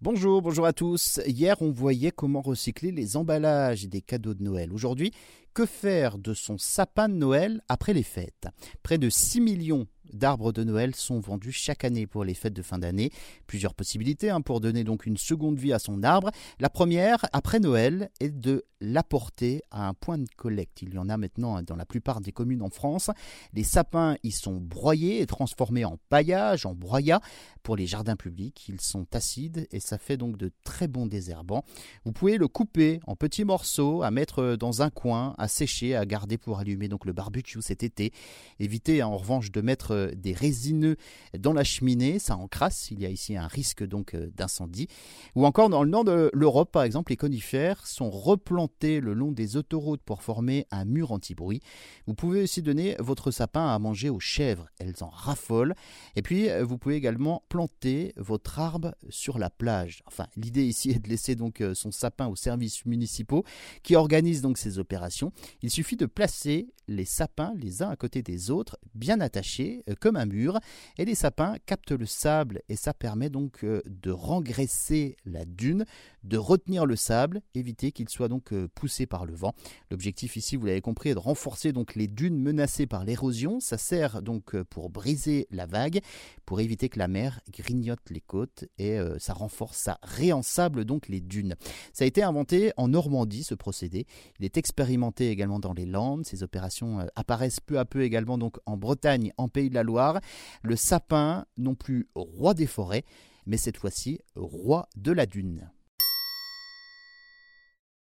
Bonjour, bonjour à tous. Hier, on voyait comment recycler les emballages des cadeaux de Noël. Aujourd'hui, que faire de son sapin de Noël après les fêtes? Près de 6 millions d'arbres de Noël sont vendus chaque année pour les fêtes de fin d'année. Plusieurs possibilités hein, pour donner donc une seconde vie à son arbre. La première, après Noël, est de l'apporter à un point de collecte. Il y en a maintenant hein, dans la plupart des communes en France. Les sapins y sont broyés et transformés en paillage, en broyat. Pour les jardins publics, ils sont acides et ça fait donc de très bons désherbants. Vous pouvez le couper en petits morceaux, à mettre dans un coin, à sécher, à garder pour allumer donc le barbecue cet été. Évitez en revanche de mettre euh, des résineux dans la cheminée, ça encrasse, il y a ici un risque donc euh, d'incendie. Ou encore dans le nord de l'Europe, par exemple, les conifères sont replantés le long des autoroutes pour former un mur anti-bruit. Vous pouvez aussi donner votre sapin à manger aux chèvres, elles en raffolent. Et puis, euh, vous pouvez également planter votre arbre sur la plage. Enfin, l'idée ici est de laisser donc son sapin aux services municipaux qui organisent donc ces opérations. Il suffit de placer les sapins les uns à côté des autres, bien attachés, euh, comme un mur, et les sapins captent le sable et ça permet donc euh, de rengraisser la dune, de retenir le sable, éviter qu'il soit donc euh, poussé par le vent. L'objectif ici, vous l'avez compris, est de renforcer donc les dunes menacées par l'érosion. Ça sert donc pour briser la vague, pour éviter que la mer grignote les côtes et ça renforce, ça réensable donc les dunes. Ça a été inventé en Normandie ce procédé. Il est expérimenté également dans les Landes. Ces opérations apparaissent peu à peu également donc en Bretagne, en Pays de la Loire, le sapin non plus roi des forêts, mais cette fois-ci roi de la dune.